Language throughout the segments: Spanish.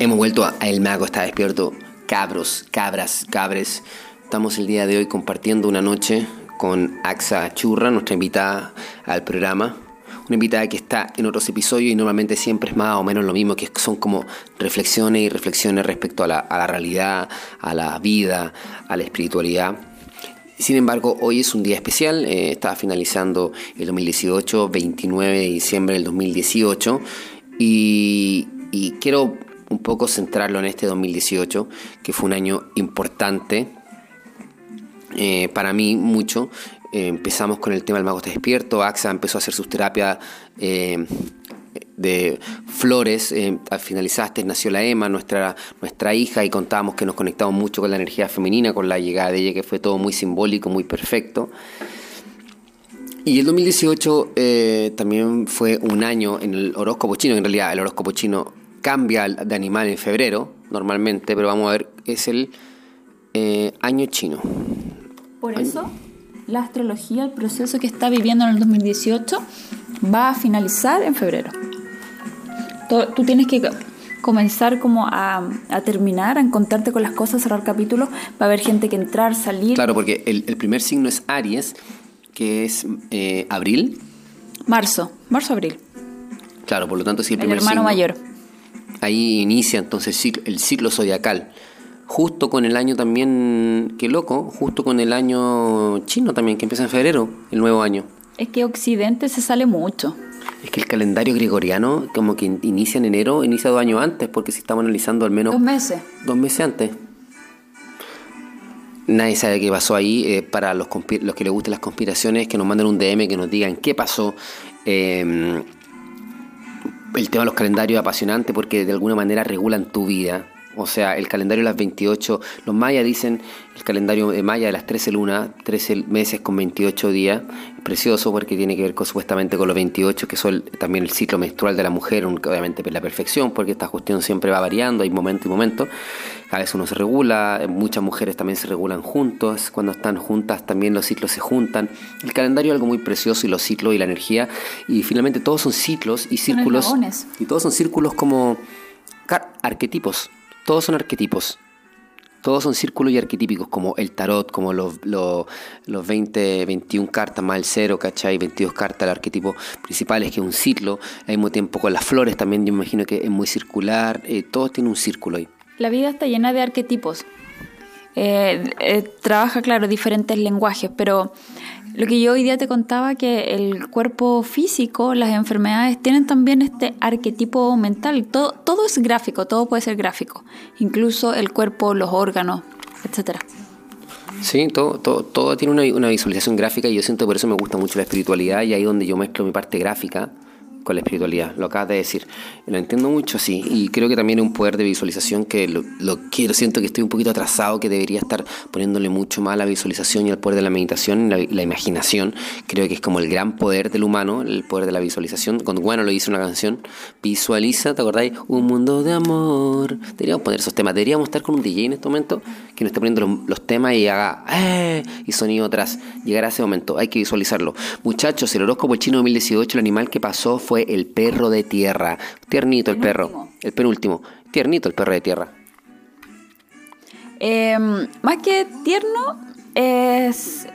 Hemos vuelto a El Mago está despierto. Cabros, cabras, cabres. Estamos el día de hoy compartiendo una noche con Axa Churra, nuestra invitada al programa. Una invitada que está en otros episodios y normalmente siempre es más o menos lo mismo, que son como reflexiones y reflexiones respecto a la, realidad, a la vida, a la espiritualidad. Sin embargo, hoy es un día especial, eh, está finalizando el 2018, 29 de diciembre del 2018, y, y quiero un poco centrarlo en este 2018, que fue un año importante eh, para mí mucho. Eh, empezamos con el tema del mago está despierto, AXA empezó a hacer sus terapias eh, de flores, al finalizaste nació la Emma, nuestra, nuestra hija, y contábamos que nos conectamos mucho con la energía femenina, con la llegada de ella, que fue todo muy simbólico, muy perfecto. Y el 2018 también fue un año en el horóscopo chino, en realidad el horóscopo chino cambia de animal en febrero, normalmente, pero vamos a ver, es el eh, año chino. Por eso, la astrología, el proceso que está viviendo en el 2018, va a finalizar en febrero. Tú tienes que comenzar como a, terminar, a encontrarte con las cosas, cerrar capítulos, va a haber gente que entrar, salir. Claro, porque el, primer signo es Aries, que es eh, abril. Marzo, marzo-abril. Claro, por lo tanto, si el primer hermano mayor ahí inicia entonces el ciclo zodiacal. Justo con el año también, qué loco, justo con el año chino también, que empieza en febrero, el nuevo año. Es que Occidente se sale mucho. Es que el calendario gregoriano, como que inicia en enero, inicia dos años antes, porque si estamos analizando al menos. Dos meses. Dos meses antes. Nadie sabe qué pasó ahí. Eh, para los, los que les gusten las conspiraciones, que nos manden un DM, que nos digan qué pasó. Eh, el tema de los calendarios es apasionante porque de alguna manera regulan tu vida. O sea, el calendario de las 28, los mayas dicen el calendario de maya de las 13 lunas, 13 meses con 28 días, precioso porque tiene que ver supuestamente con los 28, que son también el ciclo menstrual de la mujer, obviamente la perfección, porque esta cuestión siempre va variando, hay momento y momento. A veces uno se regula, muchas mujeres también se regulan juntos, cuando están juntas también los ciclos se juntan. El calendario es algo muy precioso y los ciclos y la energía, y finalmente todos son ciclos y círculos. Y todos son círculos como arquetipos todos son arquetipos. Todos son círculos y arquetípicos, como el tarot, como los, los, 20, 21 cartas más el cero, ¿cachai? 22 cartas, el arquetipo principal es que es un ciclo. Al mismo tiempo con las flores también, yo imagino que es muy circular. Eh, todo tiene un círculo ahí. La vida está llena de arquetipos. Eh, eh, trabaja, claro, diferentes lenguajes, pero lo que yo hoy día te contaba, que el cuerpo físico, las enfermedades, tienen también este arquetipo mental. Todo, todo es gráfico, todo puede ser gráfico. Incluso el cuerpo, los órganos, etcétera. Sí, todo, todo, todo tiene una, una, visualización gráfica y yo siento por eso me gusta mucho la espiritualidad y ahí donde yo mezclo mi parte gráfica con la espiritualidad, lo acabas de decir. Lo entiendo mucho, sí, y creo que también un poder de visualización que lo, quiero, siento que estoy un poquito atrasado, que debería estar poniéndole mucho más a la visualización y al poder de la meditación la, imaginación. Creo que es como el gran poder del humano, el poder de la visualización. Cuando bueno lo dice una canción, visualiza, ¿te acordáis? Un mundo de amor. Deberíamos poner esos temas, deberíamos estar con un DJ en este momento que nos esté poniendo los, temas y haga ¡eh! y sonido atrás. Llegará ese momento, hay que visualizarlo. Muchachos, el horóscopo chino 2018, el animal que pasó fue fue el perro de tierra. Tiernito el, perro. El penúltimo. Tiernito el perro de tierra. Em, más que tierno, es,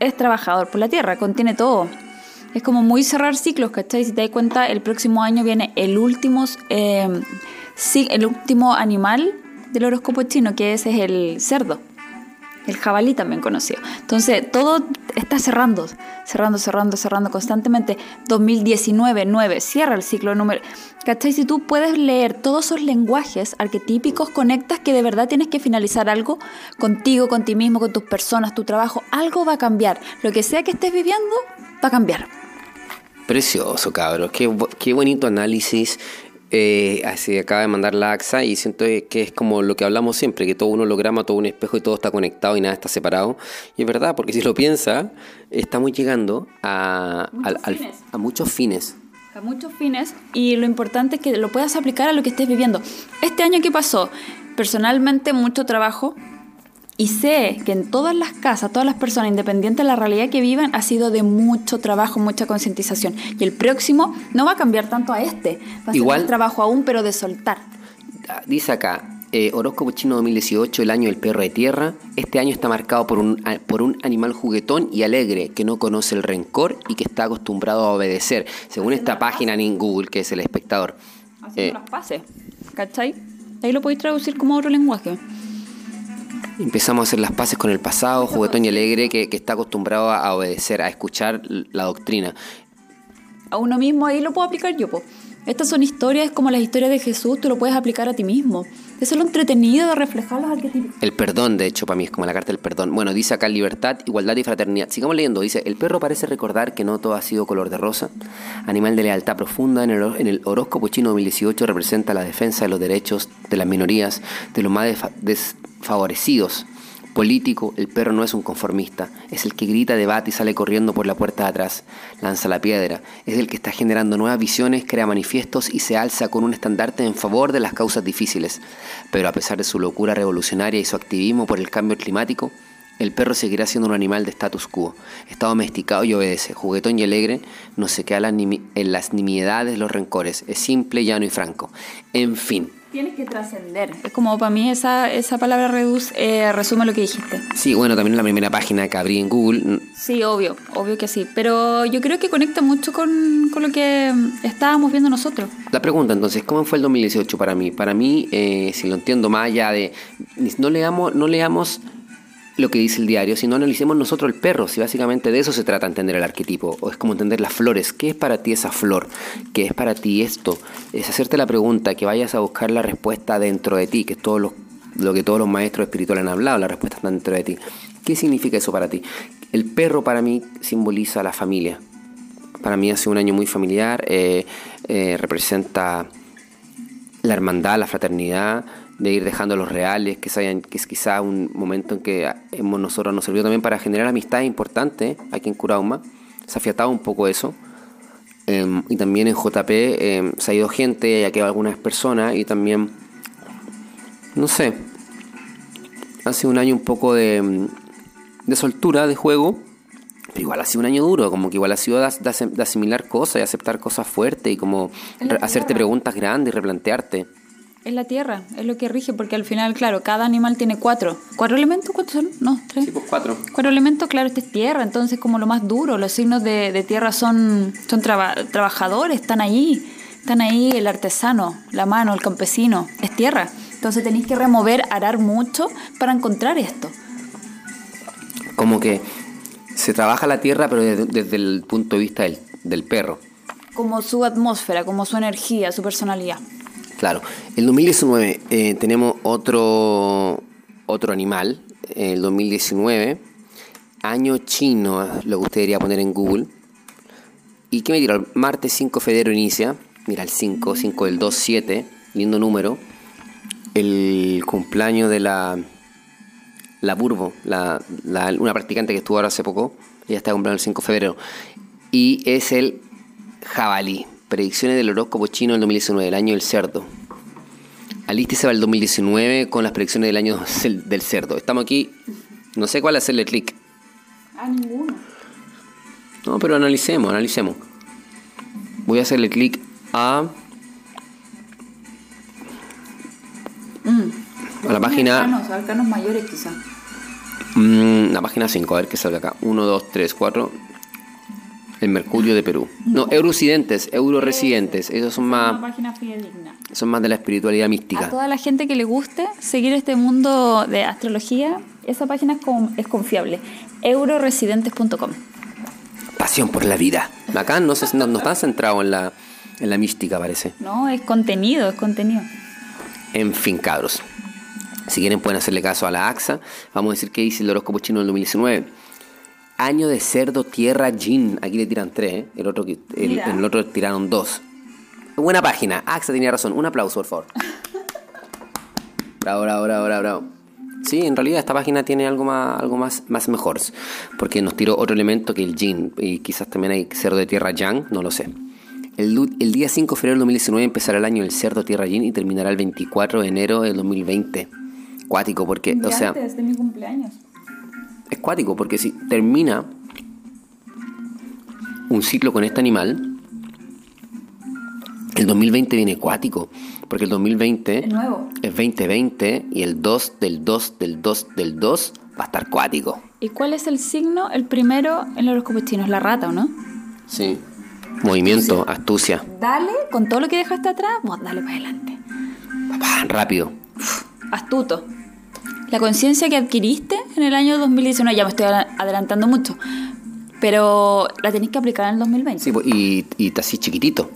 es trabajador por la tierra, contiene todo. Es como muy cerrar ciclos, ¿cachai? Si te das cuenta, el próximo año viene el último, em, el último animal del horóscopo chino, que ese es el cerdo el jabalí también conocido. Entonces, todo está cerrando, cerrando, cerrando, cerrando constantemente. 2019, 9, cierra el ciclo número. ¿Cachai? Si tú puedes leer todos esos lenguajes arquetípicos, conectas que de verdad tienes que finalizar algo contigo, con ti mismo, con tus personas, tu trabajo, algo va a cambiar. Lo que sea que estés viviendo, va a cambiar. Precioso, cabros. Qué, qué bonito análisis. Eh, así acaba de mandar la AXA y siento que es como lo que hablamos siempre, que todo uno holograma, todo un espejo y todo está conectado y nada está separado. Y es verdad, porque si lo piensa, estamos llegando a muchos fines. A muchos fines y lo importante es que lo puedas aplicar a lo que estés viviendo. Este año, ¿qué pasó? Personalmente, mucho trabajo, y sé que en todas las casas, todas las personas, independientes de la realidad que viven, ha sido de mucho trabajo, mucha concientización. Y el próximo no va a cambiar tanto a este. Va a ser más trabajo aún, pero de soltar. dice acá, eh, horóscopo chino 2018, el año del perro de tierra. Este año está marcado por un, por un animal juguetón y alegre que no conoce el rencor y que está acostumbrado a obedecer, según esta página en Google, que es el espectador. Haciendo eh, las pases, ¿cachai? Ahí lo podéis traducir como otro lenguaje. Empezamos a hacer las paces con el pasado, juguetón y alegre, que, que está acostumbrado a obedecer, a escuchar la doctrina. A uno mismo ahí lo puedo aplicar yo, po. Estas son historias como las historias de Jesús, tú lo puedes aplicar a ti mismo. Eso es lo entretenido de reflejar los arquetipos. El perdón, de hecho, para mí es como la carta del perdón. Bueno, dice acá libertad, igualdad y fraternidad. Sigamos leyendo. Dice, el perro parece recordar que no todo ha sido color de rosa. Animal de lealtad profunda, en el, en el horóscopo chino 2018 representa la defensa de los derechos de las minorías, de los más desfavorecidos político, el perro no es un conformista, es el que grita, debate y sale corriendo por la puerta de atrás, lanza la piedra, es el que está generando nuevas visiones, crea manifiestos y se alza con un estandarte en favor de las causas difíciles. Pero a pesar de su locura revolucionaria y su activismo por el cambio climático, el perro seguirá siendo un animal de status quo. Está domesticado y obedece, juguetón y alegre, no se queda en las nimiedades, los rencores, es simple, llano y franco. En fin, Tienes que trascender. Es como para mí esa, esa palabra reduce, eh, resume lo que dijiste. Sí, bueno, también la primera página que abrí en Google. Sí, obvio, obvio que sí. Pero yo creo que conecta mucho con, con lo que estábamos viendo nosotros. La pregunta entonces, ¿cómo fue el 2018 para mí? Para mí, eh, si lo entiendo más allá de... No leamos, no leamos lo que dice el diario, si no analicemos nosotros el perro, si básicamente de eso se trata entender el arquetipo, o es como entender las flores, ¿qué es para ti esa flor? ¿Qué es para ti esto? Es hacerte la pregunta, que vayas a buscar la respuesta dentro de ti, que es todo lo, lo que todos los maestros espirituales han hablado, la respuesta está dentro de ti. ¿Qué significa eso para ti? El perro para mí simboliza la familia. Para mí hace un año muy familiar, eh, eh, representa la hermandad, la fraternidad, de ir dejando los reales, que, que es quizá un momento en que hemos, nosotros nos sirvió también para generar amistades importantes aquí en Curauma. Se ha afiatado un poco eso. Em, y también en JP em, se ha ido gente, ya quedado algunas personas y también, no sé, hace un año un poco de, de soltura de juego, pero igual ha sido un año duro, como que igual ha sido de, asimilar cosas y aceptar cosas fuertes y como hacerte preguntas grandes y replantearte. Es la tierra, es lo que rige, porque al final, claro, cada animal tiene cuatro. ¿Cuatro elementos? ¿Cuántos son? No, tres. Sí, pues cuatro. Cuatro elementos, claro, este es tierra, entonces como lo más duro. Los signos de, tierra son, son trabajadores, están ahí. Están ahí el artesano, la mano, el campesino. Es tierra. Entonces tenéis que remover, arar mucho para encontrar esto. Como que se trabaja la tierra, pero desde, el punto de vista del, del perro. Como su atmósfera, como su energía, su personalidad. Claro, el 2019 eh, tenemos otro, otro animal, el 2019, año chino, lo que usted debería poner en Google. ¿Y qué me dirá? El martes 5 de febrero inicia, mira el 5, 5 del 2, 7, lindo número, el cumpleaños de la, la Burbo, una practicante que estuvo ahora hace poco, ella está cumpliendo el 5 de febrero, y es el jabalí. Predicciones del horóscopo chino del 2019, el año del cerdo. Alístese para el 2019 con las predicciones del año del cerdo. Estamos aquí, no sé cuál hacerle clic. A ninguno. No, pero analicemos, analicemos. Voy a hacerle clic a. Mm. A la página. Arcanos, arcanos mayores quizá. Mm, la página 5, a ver qué sale acá. 1, 2, 3, 4, el Mercurio de Perú. No, euroresidentes, euroresidentes. Esos son más. Son más de la espiritualidad mística. A toda la gente que le guste seguir este mundo de astrología, esa página es, confiable. Euroresidentes.com. Pasión por la vida. Acá no, se, no, está centrado en la, en la mística, parece. No, es contenido, es contenido. En fin, cabros. Si quieren pueden hacerle caso a la AXA. Vamos a decir que dice el horóscopo chino del 2019 Año de cerdo, tierra, Jin. Aquí le tiran tres, ¿eh? el, otro, el, el otro tiraron dos. Buena página. AXA tenía razón. Un aplauso, por favor. bravo, bravo, bravo, bravo. Sí, en realidad esta página tiene algo más, algo más, más mejor. Porque nos tiró otro elemento que el Jin. Y quizás también hay cerdo de tierra Yang, no lo sé. El, el, día 5 de febrero del 2019 empezará el año del cerdo tierra Jin y terminará el 24 de enero del 2020. Cuático, porque, o sea. Antes de mi cumpleaños es cuático, porque si termina un ciclo con este animal, el 2020 viene cuático, Porque el 2020 Es nuevo. es 2020 y el 2 del 2 del 2 del 2 va a estar cuático. ¿Y cuál es el signo? El primero en chino es la rata, ¿o no? Sí. Movimiento, astucia. Dale, con todo lo que dejaste atrás, vos dale para adelante. Papá, rápido. Astuto. La conciencia que adquiriste en el año 2019, ya me estoy adela- adelantando mucho, pero la tenés que aplicar en el 2020. Sí, pues, y, y te así chiquitito.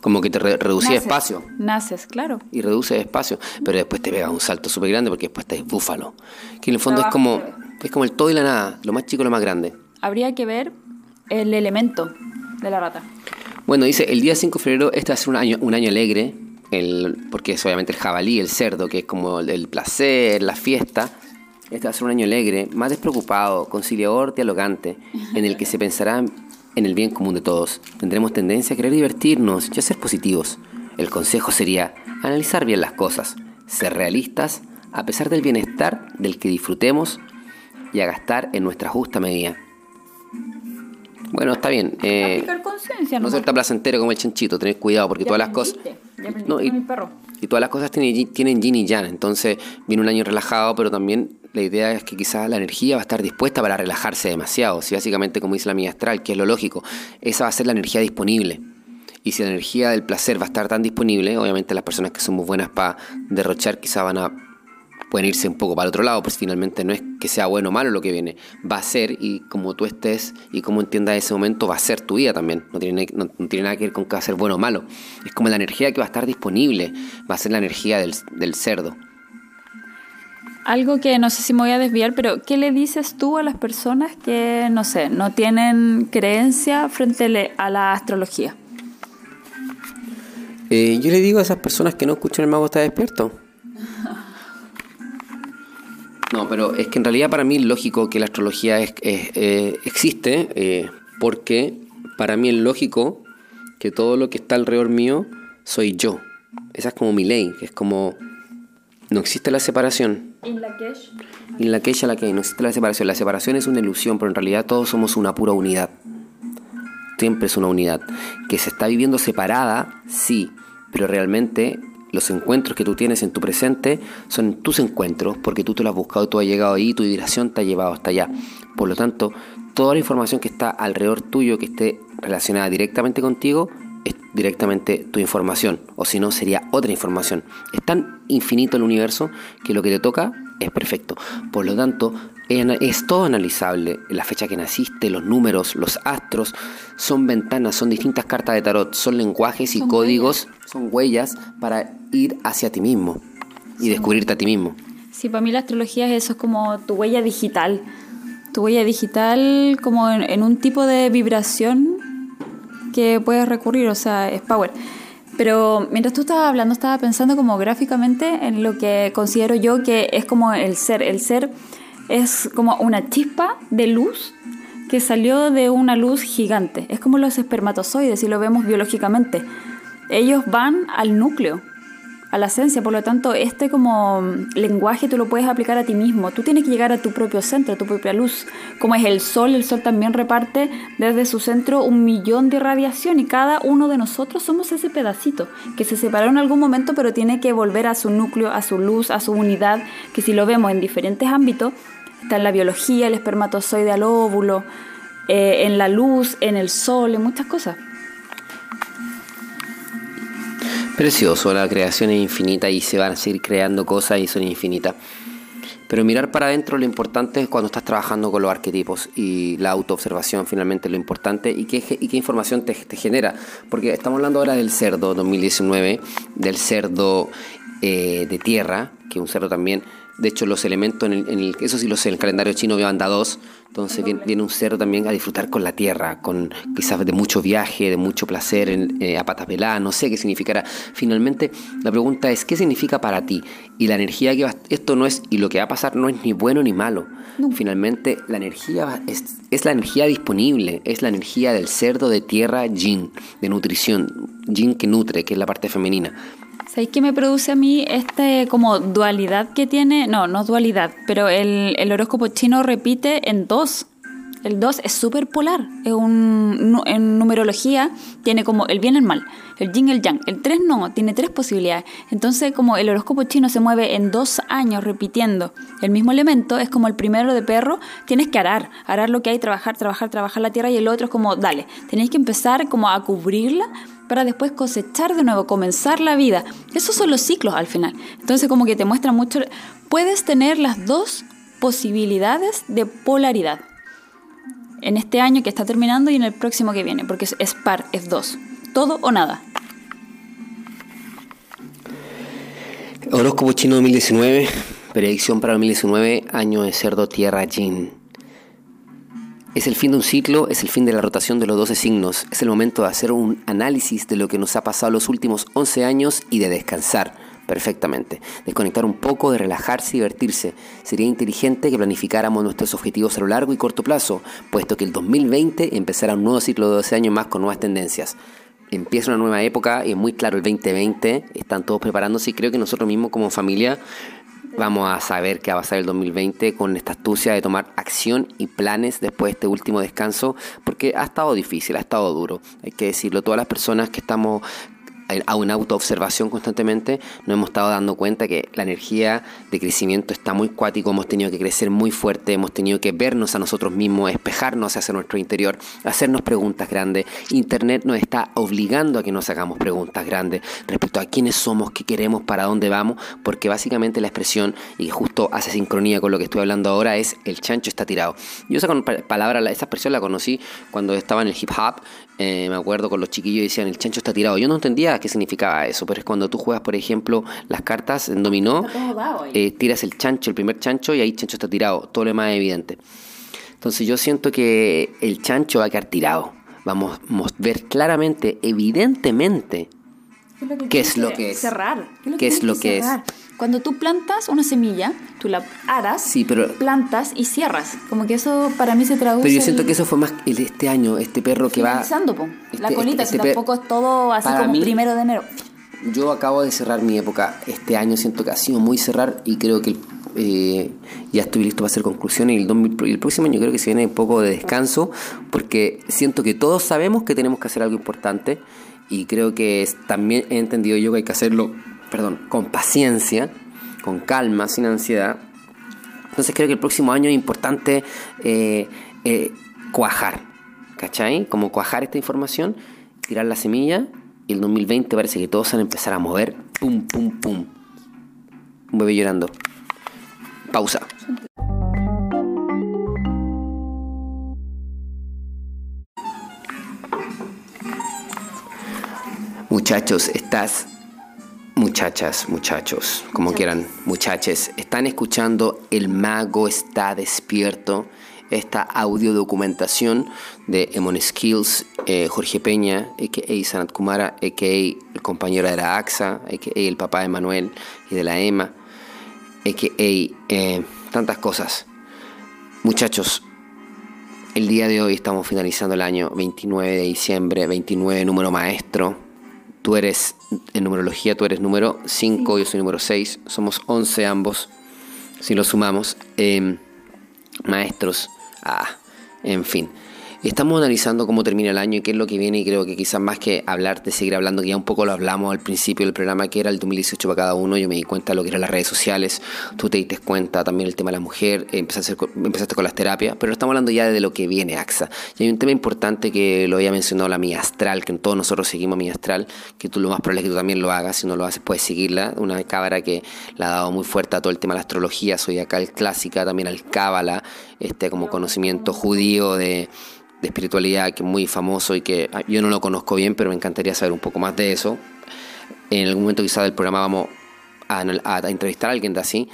Como que te re- reducía Naces, espacio. Naces, claro. Y reduce espacio. Pero después te pega un salto súper grande porque después te es búfalo. Que en el fondo es como, es como el todo y la nada. Lo más chico y lo más grande. Habría que ver el elemento de la rata. Bueno, dice, el día 5 de febrero este va a ser un año, un año alegre, porque es obviamente el jabalí, el cerdo, que es como el, el placer, la fiesta. Este va a ser un año alegre, más despreocupado, conciliador, dialogante, en el que se pensará en el bien común de todos. Tendremos tendencia a querer divertirnos y a ser positivos. El consejo sería analizar bien las cosas, ser realistas, a pesar del bienestar del que disfrutemos y a gastar en nuestra justa medida. Bueno, está bien. eh, conciencia, no ser tan placentero como el chanchito, tened cuidado porque Ya todas las cosas. ya No, y, con el perro. y todas las cosas tienen, tienen yin y yang. Entonces viene un año relajado, pero también la idea es que quizás la energía va a estar dispuesta para relajarse demasiado. Si básicamente, como dice la amiga astral, que es lo lógico, esa va a ser la energía disponible. Y si la energía del placer va a estar tan disponible, obviamente las personas que son muy buenas para derrochar quizás van a pueden irse un poco para el otro lado, pues finalmente no es que sea bueno o malo lo que viene, va a ser y como tú estés y como entiendas ese momento va a ser tu vida también, no tiene, no, no tiene nada que ver con que va a ser bueno o malo, es como la energía que va a estar disponible, va a ser la energía del, del cerdo. Algo que no sé si me voy a desviar, pero ¿qué le dices tú a las personas que, no sé, no tienen creencia frente a la astrología? Eh, yo le digo a esas personas que no escuchan el mago está despierto. No, pero es que en realidad para mí es lógico que la astrología es- es- eh, existe, eh, porque para mí es lógico que todo lo que está alrededor mío soy yo. Esa es como mi ley, que es como no existe la separación. En la que en la que ella la que no existe la separación. La separación es una ilusión, pero en realidad todos somos una pura unidad. Siempre es una unidad. Que se está viviendo separada, sí, pero realmente los encuentros que tú tienes en tu presente son tus encuentros, porque tú te los has buscado, tú has llegado ahí, tu vibración te ha llevado hasta allá. Por lo tanto, toda la información que está alrededor tuyo, que esté relacionada directamente contigo, es directamente tu información, o si no sería otra información. Es tan infinito el universo que lo que te toca es perfecto. Por lo tanto, es todo analizable. La fecha que naciste, los números, los astros, son ventanas, son distintas cartas de tarot, son lenguajes y Son códigos, son huellas para ir hacia ti mismo y descubrirte a ti mismo. Sí, para mí la astrología es eso, es como tu huella digital. Tu huella digital como en, en un tipo de vibración que puedes recurrir, o sea, es power. Pero mientras tú estabas hablando, estaba pensando como gráficamente en lo que considero yo que es como el ser. El ser es como una chispa de luz que salió de una luz gigante. Es como los espermatozoides, si lo vemos biológicamente. Ellos van al núcleo, a la esencia, por lo tanto, este como lenguaje tú lo puedes aplicar a ti mismo. Tú tienes que llegar a tu propio centro, a tu propia luz. Como es el sol, el sol también reparte desde su centro un millón de radiación y cada uno de nosotros somos ese pedacito que se separó en algún momento, pero tiene que volver a su núcleo, a su luz, a su unidad, que si lo vemos en diferentes ámbitos, está en la biología, el espermatozoide al óvulo, eh, en la luz, en el sol, en muchas cosas. Precioso, la creación es infinita y se van a seguir creando cosas y son infinitas. Pero mirar para adentro lo importante es cuando estás trabajando con los arquetipos y la autoobservación finalmente lo importante y qué, información te, genera. Porque estamos hablando ahora del cerdo 2019, del cerdo eh, de tierra, que un cerdo también, de hecho los elementos, en el, en el- eso sí lo sé, en el calendario chino veo anda dos, entonces viene, viene un cerdo también a disfrutar con la tierra, con quizás de mucho viaje, de mucho placer, en- eh, a patas peladas, no sé qué significará. Finalmente, la pregunta es, ¿qué significa para ti? Y la energía que va, esto no es, y lo que va a pasar no es ni bueno ni malo. Finalmente, la energía va- es, es la energía disponible, es la energía del cerdo de tierra yin, de nutrición, yin que nutre, que es la parte femenina. ¿Sabéis qué me produce a mí este como dualidad que tiene? No, no dualidad, pero el, el horóscopo chino repite en dos El 2 es súper polar. Es un, en numerología tiene como el bien y el mal, el yin y el yang. El 3 no, tiene tres posibilidades. Entonces, como el horóscopo chino se mueve en dos años repitiendo el mismo elemento, es como el primero de perro, tienes que arar, arar lo que hay, trabajar, trabajar, trabajar la tierra y el otro es como, dale, tenéis que empezar como a cubrirla para después cosechar de nuevo, comenzar la vida. Esos son los ciclos al final. Entonces, como que te muestra mucho, puedes tener las dos posibilidades de polaridad en este año que está terminando y en el próximo que viene, porque es, par, es dos, todo o nada. Horóscopo chino 2019, predicción para 2019, año de cerdo, tierra, yin. Es el fin de un ciclo, es el fin de la rotación de los 12 signos, es el momento de hacer un análisis de lo que nos ha pasado los últimos 11 años y de descansar perfectamente. Desconectar un poco, de relajarse y divertirse. Sería inteligente que planificáramos nuestros objetivos a lo largo y corto plazo, puesto que el 2020 empezará un nuevo ciclo de 12 años más con nuevas tendencias. Empieza una nueva época y es muy claro el 2020, están todos preparándose y creo que nosotros mismos como familia vamos a saber qué va a pasar el 2020 con esta astucia de tomar acción y planes después de este último descanso, porque ha estado difícil, ha estado duro, hay que decirlo, todas las personas que estamos a una autoobservación constantemente, nos hemos estado dando cuenta que la energía de crecimiento está muy cuático, hemos tenido que crecer muy fuerte, hemos tenido que vernos a nosotros mismos, espejarnos hacia nuestro interior, hacernos preguntas grandes. Internet nos está obligando a que nos hagamos preguntas grandes respecto a quiénes somos, qué queremos, para dónde vamos, porque básicamente la expresión, y justo hace sincronía con lo que estoy hablando ahora, es el chancho está tirado. Yo esa palabra, esa expresión la conocí cuando estaba en el hip hop, eh, me acuerdo con los chiquillos decían el chancho está tirado. Yo no entendía qué significaba eso, pero es cuando tú juegas, por ejemplo, las cartas en dominó, eh, tiras el chancho, el primer chancho, y ahí chancho está tirado. Todo lo demás es evidente. Entonces yo siento que el chancho va a quedar tirado. Vamos a ver claramente, evidentemente, qué es lo que es. Cerrar. ¿Qué es lo que es? Cuando tú plantas una semilla, tú la aras, plantas y cierras. Como que eso para mí se traduce. Pero yo siento que eso fue más este año, este perro que va. Po. la este, colita, este, tampoco es todo así como primero de enero. Yo acabo de cerrar mi época. Este año siento que ha sido muy cerrar y creo que eh, ya estoy listo para hacer conclusiones. Y el, el próximo año creo que se viene un poco de descanso porque siento que todos sabemos que tenemos que hacer algo importante y creo que también he entendido yo que hay que hacerlo perdón, con paciencia, con calma, sin ansiedad. Entonces creo que el próximo año es importante eh, eh, cuajar, ¿cachai? Como cuajar esta información, tirar la semilla y el 2020 parece que todos van a empezar a mover, pum, pum, pum. Un bebé llorando. Pausa. Muchachos, estás Muchachas, muchachos, como quieran, muchaches, están escuchando El Mago está despierto, esta audio documentación de Emon Skills, eh, Jorge Peña, a.k.a. Sanat Kumara, a.k.a. el compañero de la AXA, a.k.a. el papá de Manuel y de la EMA, a.k.a. Eh, tantas cosas. Muchachos, el día de hoy estamos finalizando el año 29 de diciembre, 29 número maestro Tú eres, en numerología, tú eres número 5, yo soy número 6, somos 11 ambos, si lo sumamos. Em, maestros, ah, en fin. Estamos analizando cómo termina el año y qué es lo que viene y creo que quizás más que hablar de seguir hablando, que ya un poco lo hablamos al principio del programa, que era el 2018 para cada uno, yo me di cuenta de lo que eran las redes sociales, tú te diste cuenta también el tema de la mujer, empezaste, empezaste con las terapias, pero estamos hablando ya de lo que viene AXA. Y hay un tema importante que lo había mencionado la Mía Astral, que todos nosotros seguimos Mía Astral, que tú lo más probable es que tú también lo hagas, si no lo haces puedes seguirla, una cámara que la ha dado muy fuerte a todo el tema de la astrología, soy acá el clásica, también al cábala, este como conocimiento judío de de espiritualidad que es muy famoso y que ah, yo no lo conozco bien, pero me encantaría saber un poco más de eso. En algún momento quizá del programa vamos a, a entrevistar a alguien de así.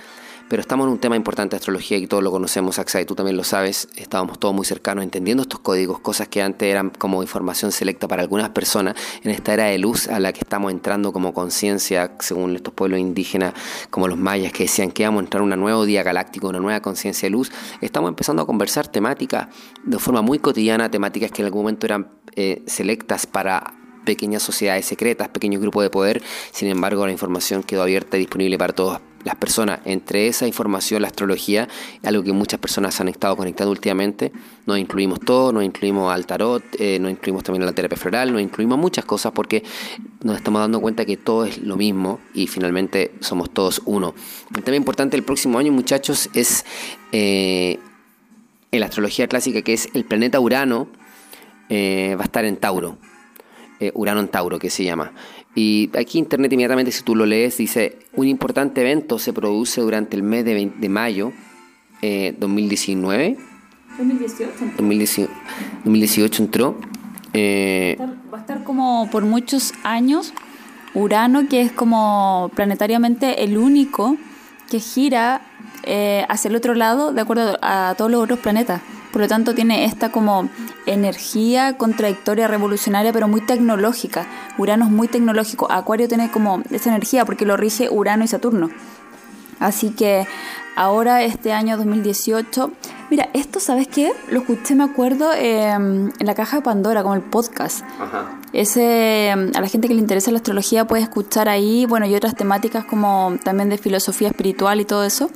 Pero estamos en un tema importante de astrología y todos lo conocemos, Axa, y tú también lo sabes. Estábamos todos muy cercanos entendiendo estos códigos, cosas que antes eran como información selecta para algunas personas. En esta era de luz a la que estamos entrando como conciencia, según estos pueblos indígenas, como los mayas, que decían que íbamos a entrar en un nuevo día galáctico, una nueva conciencia de luz, estamos empezando a conversar temáticas de forma muy cotidiana, temáticas que en algún momento eran eh, selectas para pequeñas sociedades secretas, pequeños grupos de poder. Sin embargo, la información quedó abierta y disponible para todos las personas. Entre esa información, la astrología, algo que muchas personas han estado conectando últimamente. Nos incluimos todo, nos incluimos al tarot, eh, nos incluimos también a la terapia floral, nos incluimos muchas cosas porque nos estamos dando cuenta que todo es lo mismo y finalmente somos todos uno. Un tema importante el próximo año, muchachos, es eh, en la astrología clásica que es el planeta Urano eh, va a estar en Tauro. Urano en Tauro, que se llama. Y aquí Internet inmediatamente, si tú lo lees, dice, un importante evento se produce durante el mes de, de mayo eh, 2019. 2018. 2018, entró. Eh, va a estar como por muchos años Urano, que es como planetariamente el único que gira eh, hacia el otro lado de acuerdo a todos los otros planetas. Por lo tanto, tiene esta como energía contradictoria, revolucionaria, pero muy tecnológica. Urano es muy tecnológico. Acuario tiene como esa energía porque lo rige Urano y Saturno. Así que ahora, este año 2018, mira, esto, ¿sabes qué? Lo escuché, me acuerdo, em, en la caja de Pandora, como el podcast. Ese, em, a la gente que le interesa la astrología puede escuchar ahí, bueno, y otras temáticas como también de filosofía espiritual y todo eso.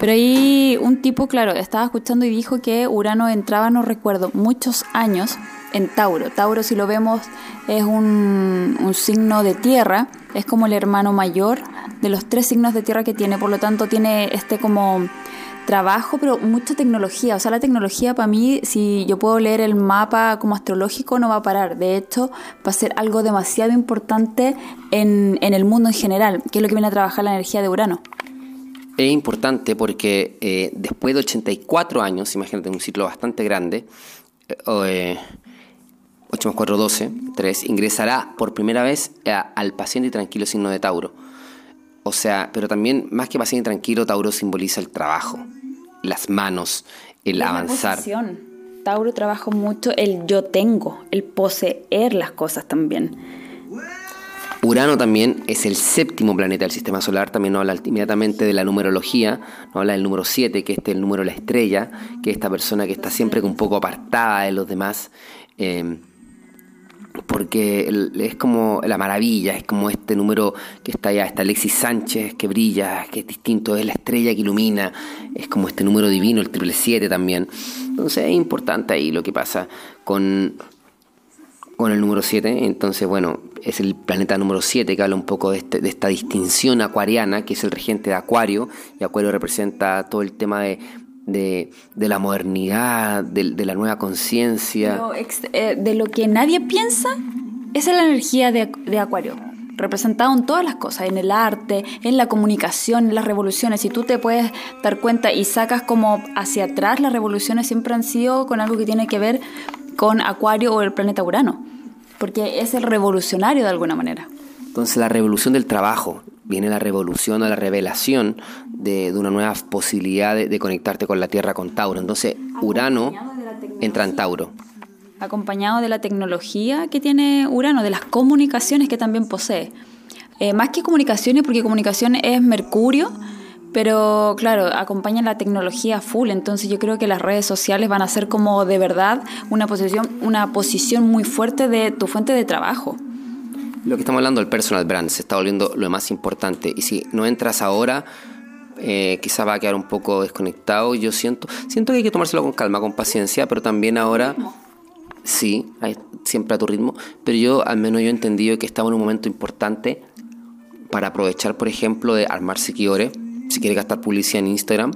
Pero ahí un tipo, claro, estaba escuchando y dijo que Urano entraba, no recuerdo, muchos años en Tauro. Tauro, si lo vemos, es un, signo de tierra, es como el hermano mayor de los tres signos de tierra que tiene, por lo tanto tiene este como trabajo, pero mucha tecnología. O sea, la tecnología para mí, si yo puedo leer el mapa como astrológico, no va a parar. De hecho, va a ser algo demasiado importante en, en el mundo en general, que es lo que viene a trabajar la energía de Urano es importante porque eh, después de 84 años, imagínate un ciclo bastante grande, eh, 8 más 4, 12, 3, ingresará por primera vez al paciente tranquilo signo de Tauro. O sea, pero también más que paciente tranquilo, Tauro simboliza el trabajo, las manos, el avanzar. Tauro trabaja mucho el yo tengo, el poseer las cosas también. Urano también es el séptimo planeta del sistema solar, también nos habla inmediatamente de la numerología, nos habla del número 7, que es el número de la estrella, que es esta persona que está siempre un poco apartada de los demás, eh, porque es como la maravilla, es como este número que está allá, está Alexis Sánchez, que brilla, que es distinto, es la estrella que ilumina, es como este número divino, el triple 7 también. Entonces es importante ahí lo que pasa con con el número 7. Entonces, bueno, es el planeta número 7 que habla un poco de, este, de, esta distinción acuariana, que es el regente de Acuario, y Acuario representa todo el tema de, de, la modernidad, de, la nueva conciencia. Eh, de lo que nadie piensa, esa es la energía de, Acuario representado en todas las cosas, en el arte, en la comunicación, en las revoluciones. Si tú te puedes dar cuenta y sacas como hacia atrás, las revoluciones siempre han sido con algo que tiene que ver con Acuario o el planeta Urano porque es el revolucionario de alguna manera. Entonces la revolución del trabajo, viene la revolución o la revelación de, una nueva posibilidad de, conectarte con la Tierra, con Tauro. Entonces Urano entra en Tauro. Acompañado de la tecnología que tiene Urano, de las comunicaciones que también posee. Eh, más que comunicaciones, porque comunicación es Mercurio, pero claro, acompañan la tecnología full, entonces yo creo que las redes sociales van a ser como de verdad una posición, una posición muy fuerte de tu fuente de trabajo. Lo que estamos hablando del personal brand se está volviendo lo más importante y si no entras ahora, eh, quizá va a quedar un poco desconectado. Yo siento, siento que hay que tomárselo con calma, con paciencia, pero también ahora sí, siempre a tu ritmo. Pero yo, al menos yo he entendido que estamos en un momento importante para aprovechar, por ejemplo, de armar seguidores si quiere gastar publicidad en Instagram,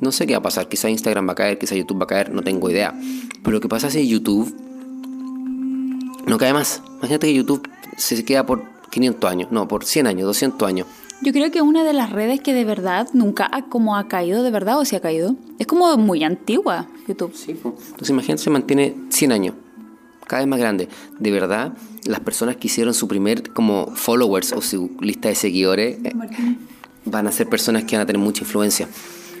no sé qué va a pasar. Quizá Instagram va a caer, quizá YouTube va a caer, no tengo idea. Pero lo que pasa es que YouTube no cae más. Imagínate que YouTube se queda por 500 años, no, por 100 años, 200 años. Yo creo que una de las redes que de verdad nunca ha, como ha caído, de verdad, o si ha caído, es como muy antigua YouTube. Sí, entonces imagínate, se mantiene 100 años, cada vez más grande. De verdad, las personas que hicieron su primer como followers o su lista de seguidores... Eh, van a ser personas que van a tener mucha influencia.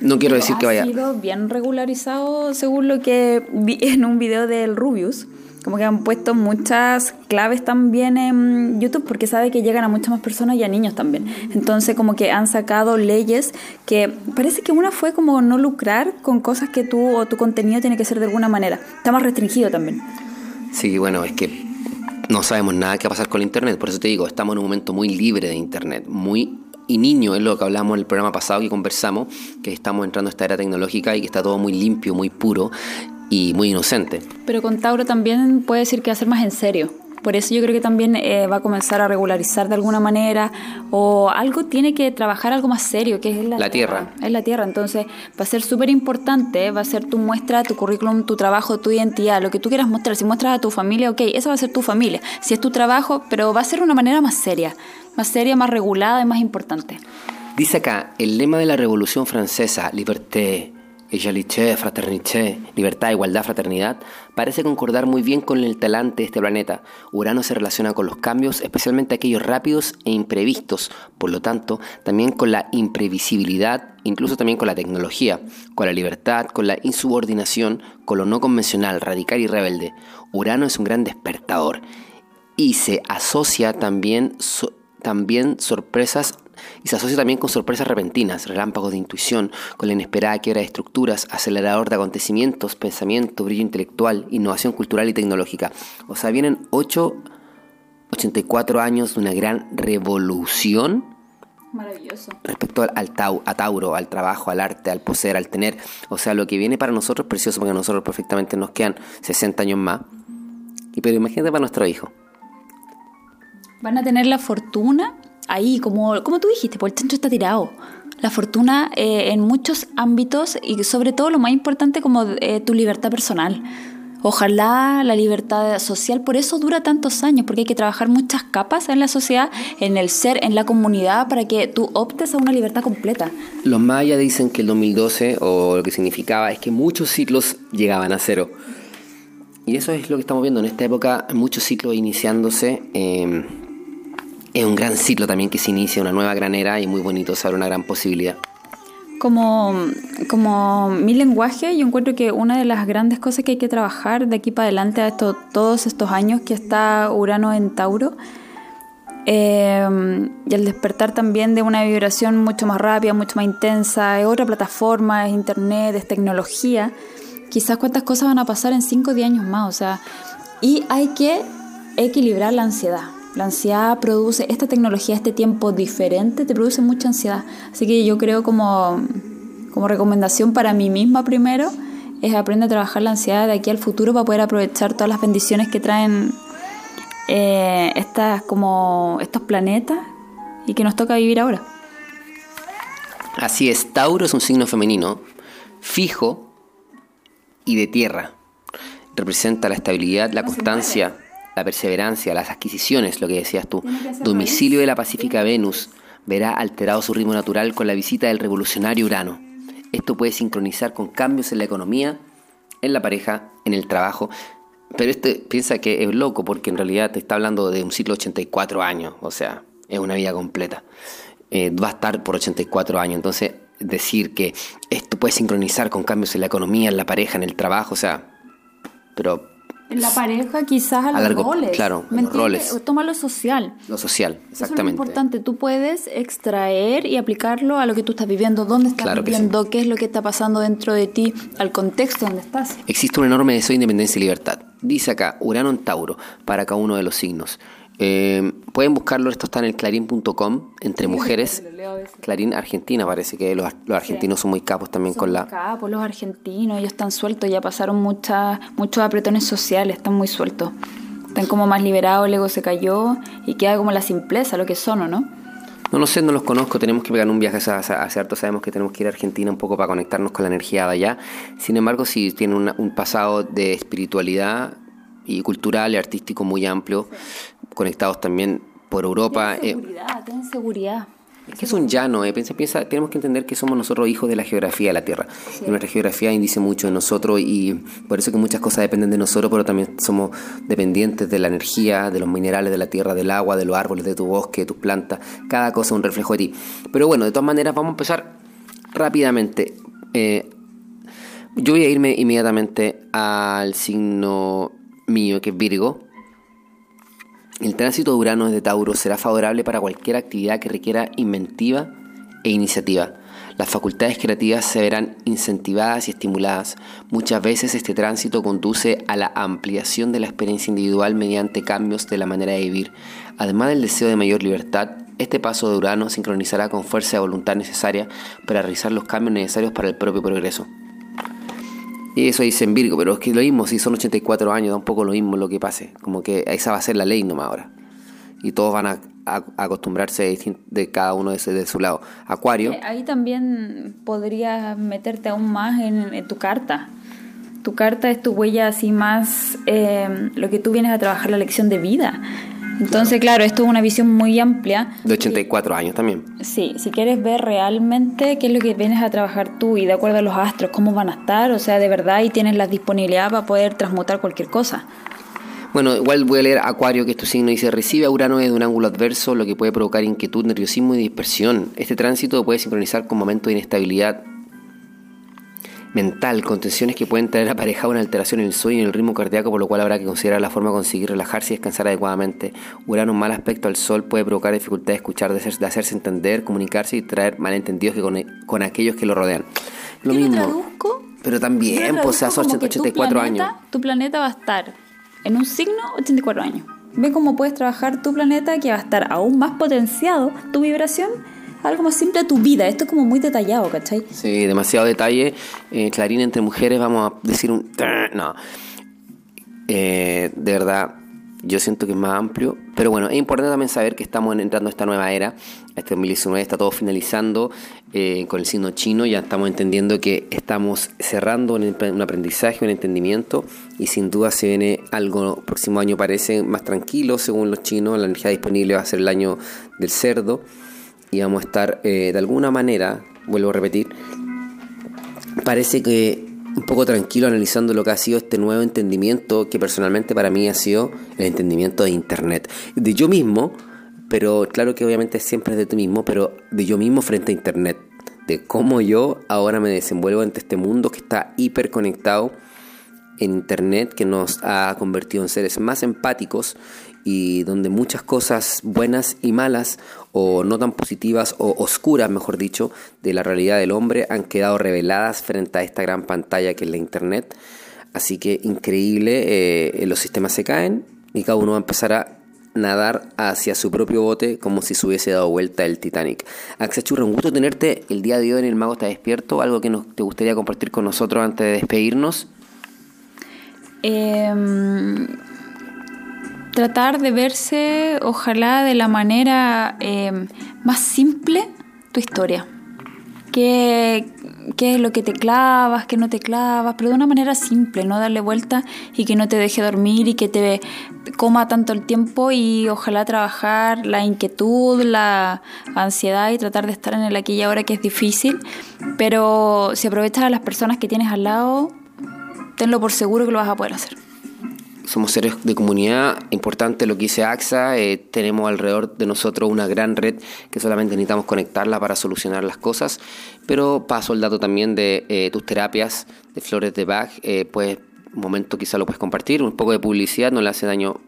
No quiero decir que vaya. Ha sido bien regularizado según lo que vi en un video del Rubius. Como que han puesto muchas claves también en YouTube porque sabe que llegan a muchas más personas y a niños también. Entonces como que han sacado leyes que parece que una fue como no lucrar con cosas que tú o tu contenido tiene que ser de alguna manera. Está más restringido también. Sí, bueno, es que no sabemos nada qué va a pasar con el Internet. Por eso te digo, estamos en un momento muy libre de Internet, muy y niño, es lo que hablamos en el programa pasado que conversamos, que estamos entrando a esta era tecnológica y que está todo muy limpio, muy puro y muy inocente. Pero con Tauro también puede decir que va a ser más en serio. Por eso yo creo que también eh, va a comenzar a regularizar de alguna manera o algo tiene que trabajar algo más serio, que es la, tierra. Es la tierra. Entonces va a ser súper importante, va a ser tu muestra, tu currículum, tu trabajo, tu identidad, lo que tú quieras mostrar. Si muestras a tu familia, ok, esa va a ser tu familia. Si es tu trabajo, pero va a ser una manera más seria, más seria, más regulada y más importante. Dice acá, el lema de la Revolución Francesa, Liberté, Égalité, Fraternité, libertad, igualdad, fraternidad, parece concordar muy bien con el talante de este planeta. Urano se relaciona con los cambios, especialmente aquellos rápidos e imprevistos, por lo tanto, también con la imprevisibilidad, incluso también con la tecnología, con la libertad, con la insubordinación, con lo no convencional, radical y rebelde. Urano es un gran despertador y se asocia también, también sorpresas y se asocia también con sorpresas repentinas, relámpagos de intuición, con la inesperada quiebra de estructuras, acelerador de acontecimientos, pensamiento, brillo intelectual, innovación cultural y tecnológica. O sea, vienen 8, 84 años de una gran revolución. Maravilloso. Respecto al, a Tauro, al trabajo, al arte, al poseer, al tener. O sea, lo que viene para nosotros es precioso porque a nosotros perfectamente nos quedan 60 años más. Y pero imagínate para nuestro hijo. Van a tener la fortuna ahí, como, como tú dijiste, por el centro está tirado. La fortuna eh, en muchos ámbitos y sobre todo lo más importante como eh, tu libertad personal. Ojalá la libertad social, por eso dura tantos años, porque hay que trabajar muchas capas en la sociedad, en el ser, en la comunidad, para que tú optes a una libertad completa. Los mayas dicen que el 2012, o lo que significaba, es que muchos ciclos llegaban a cero. Y eso es lo que estamos viendo en esta época, muchos ciclos iniciándose. Eh, es un gran ciclo también que se inicia, una nueva gran era y muy bonito, se abre una gran posibilidad. Como, como mi lenguaje, yo encuentro que una de las grandes cosas que hay que trabajar de aquí para adelante a esto, todos estos años que está Urano en Tauro, eh, y el despertar también de una vibración mucho más rápida, mucho más intensa, es otra plataforma, es internet, es tecnología, quizás cuántas cosas van a pasar en 5 o 10 años más, o sea, y hay que equilibrar la ansiedad. La ansiedad produce, esta tecnología, este tiempo diferente, te produce mucha ansiedad. Así que yo creo como, como recomendación para mí misma primero, es aprender a trabajar la ansiedad de aquí al futuro para poder aprovechar todas las bendiciones que traen eh, estas, como estos planetas y que nos toca vivir ahora. Así es, Tauro es un signo femenino, fijo y de tierra. Representa la estabilidad, la constancia la perseverancia, las adquisiciones, lo que decías tú. Domicilio de la pacífica Venus verá alterado su ritmo natural con la visita del revolucionario Urano. Esto puede sincronizar con cambios en la economía, en la pareja, en el trabajo. Pero este piensa que es loco porque en realidad te está hablando de un ciclo de 84 años, o sea, es una vida completa. Eh, va a estar por 84 años, entonces decir que esto puede sincronizar con cambios en la economía, en la pareja, en el trabajo, o sea, pero la pareja quizás a, los roles. Claro, los roles. Toma lo social. Lo social, exactamente. es importante. Tú puedes extraer y aplicarlo a lo que tú estás viviendo, dónde estás viviendo, qué es lo que está pasando dentro de ti, al contexto donde estás. Existe un enorme deseo de independencia y libertad. Dice acá, Urano en Tauro, para cada uno de los signos. Eh, pueden buscarlo, esto está en el clarín.com, entre mujeres. Clarín Argentina, parece que los, argentinos son muy capos también con la... capos los argentinos, ellos están sueltos, ya pasaron muchas, muchos apretones sociales, están muy sueltos. Están como más liberados, el ego se cayó y queda como la simpleza, lo que son, ¿o no? No, no sé, no los conozco, tenemos que pegar un viaje hacia, hacia harto, sabemos que tenemos que ir a Argentina un poco para conectarnos con la energía de allá. Sin embargo, sí tienen un pasado de espiritualidad y cultural y artístico muy amplio, conectados también por Europa. Ten eh, seguridad, ten seguridad. Es que es un llano, eh. piensa, piensa, tenemos que entender que somos nosotros hijos de la geografía de la Tierra. Y nuestra geografía indice mucho de nosotros y por eso que muchas cosas dependen de nosotros, pero también somos dependientes de la energía, de los minerales de la tierra, del agua, de los árboles, de tu bosque, de tus plantas. Cada cosa es un reflejo de ti. Pero bueno, de todas maneras vamos a empezar rápidamente. Eh, yo voy a irme inmediatamente al signo mío, que es Virgo. El tránsito de Urano desde Tauro será favorable para cualquier actividad que requiera inventiva e iniciativa. Las facultades creativas se verán incentivadas y estimuladas. Muchas veces este tránsito conduce a la ampliación de la experiencia individual mediante cambios de la manera de vivir. Además del deseo de mayor libertad, Este paso de Urano sincronizará con fuerza de voluntad necesaria para realizar los cambios necesarios para el propio progreso. Y eso dice en Virgo, pero es que lo mismo, si son 84 años, da un poco lo mismo lo que pase. Como que esa va a ser la ley nomás ahora. Y todos van a, acostumbrarse de, cada uno de, de, su lado. Acuario. Ahí también podrías meterte aún más en, tu carta. Tu carta es tu huella así más, eh, lo que tú vienes a trabajar, la lección de vida. Entonces, claro, esto es una visión muy amplia. De 84 años también. Sí, si quieres ver realmente qué es lo que vienes a trabajar tú y de acuerdo a los astros, cómo van a estar, o sea, de verdad, y tienes la disponibilidad para poder transmutar cualquier cosa. Bueno, igual voy a leer Acuario, que es tu signo, dice, recibe a Urano desde un ángulo adverso, lo que puede provocar inquietud, nerviosismo y dispersión. Este tránsito puede sincronizar con momentos de inestabilidad mental, con tensiones que pueden traer aparejada una alteración en el sueño y en el ritmo cardíaco, por lo cual habrá que considerar la forma de conseguir relajarse y descansar adecuadamente. Urano, un mal aspecto al sol, puede provocar dificultad de escuchar, de, hacerse entender, comunicarse y traer malentendidos que con, aquellos que lo rodean. Lo mismo. Traduzco? Pero también, pues, sea, 84 años. Tu planeta va a estar en un signo 84 años. Ve cómo puedes trabajar tu planeta que va a estar aún más potenciado, tu vibración algo más simple de tu vida. Esto es como muy detallado, ¿cachai? Sí, demasiado detalle. Eh, Clarín entre mujeres, vamos a decir un... No. Eh, de verdad, yo siento que es más amplio. Pero bueno, es importante también saber que estamos entrando a esta nueva era. Este 2019 está todo finalizando eh, con el signo chino. Ya estamos entendiendo que estamos cerrando un, un, aprendizaje, un entendimiento. Y sin duda se viene algo, próximo año parece más tranquilo según los chinos. La energía disponible va a ser el año del cerdo y vamos a estar eh, de alguna manera, vuelvo a repetir, parece que un poco tranquilo analizando lo que ha sido este nuevo entendimiento que personalmente para mí ha sido el entendimiento de Internet. De yo mismo, pero claro que obviamente siempre es de ti mismo, pero de yo mismo frente a Internet. De cómo yo ahora me desenvuelvo ante este mundo que está hiperconectado en Internet, que nos ha convertido en seres más empáticos y donde muchas cosas buenas y malas o no tan positivas o oscuras, mejor dicho, de la realidad del hombre han quedado reveladas frente a esta gran pantalla que es la Internet. Así que increíble, eh, los sistemas se caen y cada uno va a empezar a nadar hacia su propio bote como si se hubiese dado vuelta el Titanic. Axel Churra, un gusto tenerte el día de hoy en El Mago Está Despierto. ¿Algo que nos, te gustaría compartir con nosotros antes de despedirnos? Eh, tratar de verse, ojalá de la manera eh, más simple, tu historia. ¿Qué, ¿Qué, es lo que te clavas, qué no te clavas? Pero de una manera simple, no darle vuelta y que no te deje dormir y que te coma tanto el tiempo y ojalá trabajar la inquietud, la ansiedad y tratar de estar en el aquí y ahora que es difícil. Pero si aprovechas a las personas que tienes al lado, tenlo por seguro que lo vas a poder hacer. Somos seres de comunidad, importante lo que dice AXA, eh, tenemos alrededor de nosotros una gran red que solamente necesitamos conectarla para solucionar las cosas, pero paso el dato también de eh, tus terapias de flores de Bach, eh, pues momento quizá lo puedes compartir, un poco de publicidad no le hace daño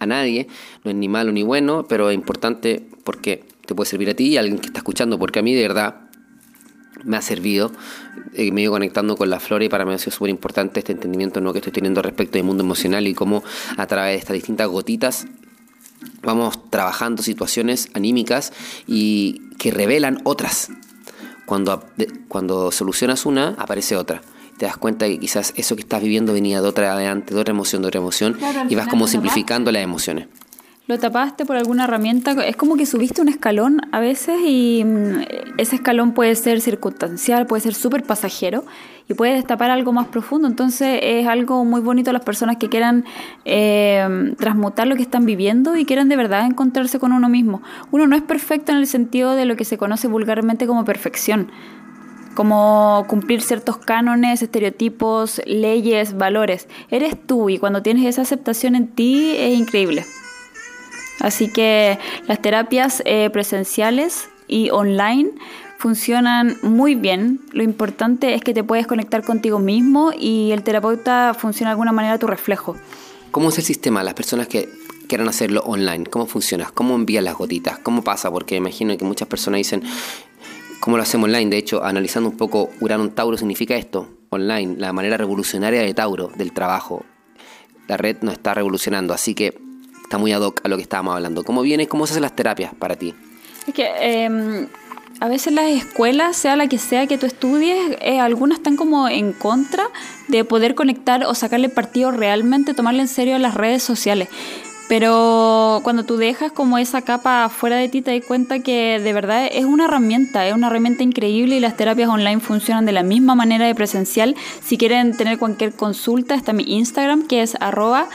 a nadie, no es ni malo ni bueno, pero es importante porque te puede servir a ti y a alguien que está escuchando, porque a mí de verdad me ha servido, eh, me he ido conectando con la flora y para mí ha sido súper importante este entendimiento ¿no? que estoy teniendo respecto del mundo emocional y cómo a través de estas distintas gotitas vamos trabajando situaciones anímicas y que revelan otras. Cuando, cuando solucionas una, aparece otra. Te das cuenta que quizás eso que estás viviendo venía de otra adelante, de otra emoción, de otra emoción, y vas como simplificando las emociones lo tapaste por alguna herramienta, es como que subiste un escalón a veces y mm, ese escalón puede ser circunstancial, puede ser súper pasajero y puede destapar algo más profundo. Entonces es algo muy bonito a las personas que quieran eh, transmutar lo que están viviendo y quieran de verdad encontrarse con uno mismo. Uno no es perfecto en el sentido de lo que se conoce vulgarmente como perfección como cumplir ciertos cánones, estereotipos, leyes, valores. Eres tú y cuando tienes esa aceptación en ti es increíble. Así que las terapias eh, presenciales y online funcionan muy bien. Lo importante es que te puedes conectar contigo mismo y el terapeuta funciona de alguna manera a tu reflejo. ¿Cómo es el sistema? Las personas que quieran hacerlo online, ¿cómo funciona? ¿Cómo envían las gotitas? ¿Cómo pasa? Porque imagino que muchas personas dicen, ¿cómo lo hacemos online? De hecho, analizando un poco, Urano Tauro significa esto, online, la manera revolucionaria de Tauro, del trabajo. La red no está revolucionando, así que está muy ad hoc a lo que estábamos hablando. ¿Cómo viene, cómo se hacen las terapias para ti? Es que em, a veces las escuelas, sea la que sea que tú estudies, eh, algunas están como en contra de poder conectar o sacarle partido realmente, tomarle en serio las redes sociales. Pero cuando tú dejas como esa capa fuera de ti, te das cuenta que de verdad es una herramienta, es una herramienta increíble y las terapias online funcionan de la misma manera de presencial. Si quieren tener cualquier consulta, está mi Instagram, que es arroba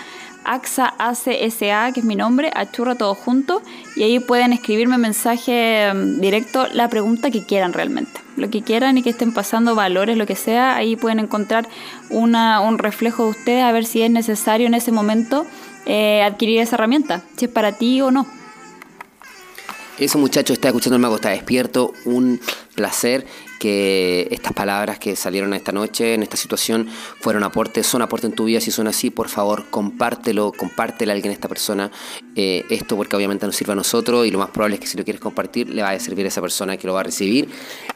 AXA ACSA, que es mi nombre, achurra todo junto, y ahí pueden escribirme mensaje mm, directo, la pregunta que quieran realmente. Lo que quieran y que estén pasando valores, lo que sea, ahí pueden encontrar una, un reflejo de ustedes a ver si es necesario en ese momento eh, adquirir esa herramienta, si es para ti o no. Eso muchacho está escuchando el mago, está despierto, un placer que estas palabras que salieron esta noche en esta situación fueron aporte, son aporte en tu vida. Si son así, por favor, compártelo, compártele a alguien a esta persona eh, esto, porque obviamente nos sirve a nosotros y lo más probable es que si lo quieres compartir, le va a servir a esa persona que lo va a recibir.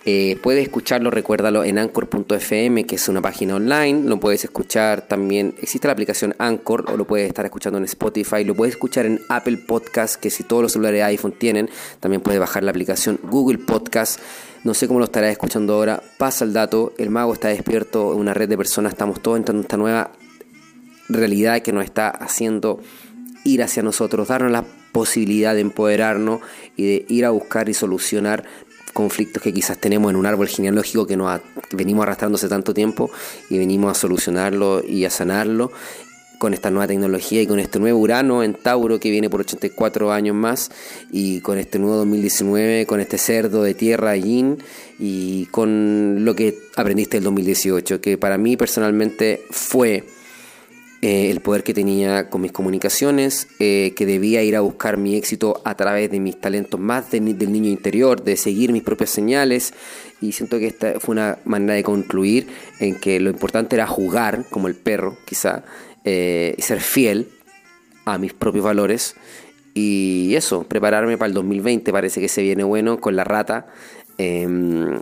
Eh, puedes escucharlo, recuérdalo en anchor.fm, que es una página online. Lo puedes escuchar también, existe la aplicación Anchor o lo puedes estar escuchando en Spotify. Lo puedes escuchar en Apple Podcast, que si todos los celulares iPhone tienen, también puedes bajar la aplicación Google Podcast. No sé cómo lo estarás escuchando ahora. Pasa el dato, el mago está despierto, una red de personas, estamos todos entrando en esta nueva realidad que nos está haciendo ir hacia nosotros, darnos la posibilidad de empoderarnos y de ir a buscar y solucionar conflictos que quizás tenemos en un árbol genealógico que nos venimos arrastrando hace tanto tiempo y venimos a solucionarlo y a sanarlo con esta nueva tecnología y con este nuevo Urano en Tauro que viene por 84 años más y con este nuevo 2019, con este cerdo de tierra Yin y con lo que aprendiste el 2018, que para mí personalmente fue eh, el poder que tenía con mis comunicaciones, eh, que debía ir a buscar mi éxito a través de mis talentos más del niño interior, de seguir mis propias señales y siento que esta fue una manera de concluir en que lo importante era jugar como el perro quizá eh, ser fiel a mis propios valores. Y eso, prepararme para el 2020, parece que se viene bueno con la rata. Em,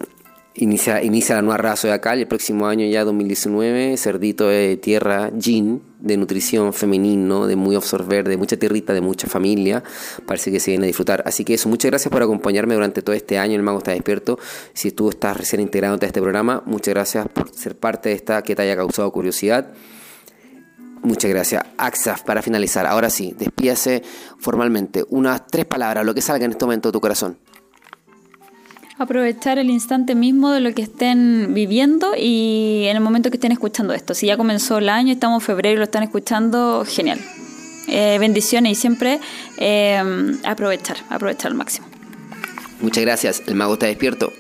inicia, inicia la nueva raza de acá, el próximo año ya 2019, cerdito de tierra, gin, de nutrición femenino, de muy absorber, de mucha tierrita, de mucha familia, parece que se viene a disfrutar. Así que eso, muchas gracias por acompañarme durante todo este año, el mago está despierto. Si tú estás recién integrado a este programa, muchas gracias por ser parte de esta que te haya causado curiosidad. Muchas gracias. Axaf, para finalizar, ahora sí, despídase formalmente. Unas tres palabras, lo que salga en este momento de tu corazón. Aprovechar el instante mismo de lo que estén viviendo y en el momento que estén escuchando esto. Si ya comenzó el año, estamos en febrero y lo están escuchando, genial. Eh, bendiciones y siempre eh, aprovechar, aprovechar al máximo. Muchas gracias. El mago está despierto.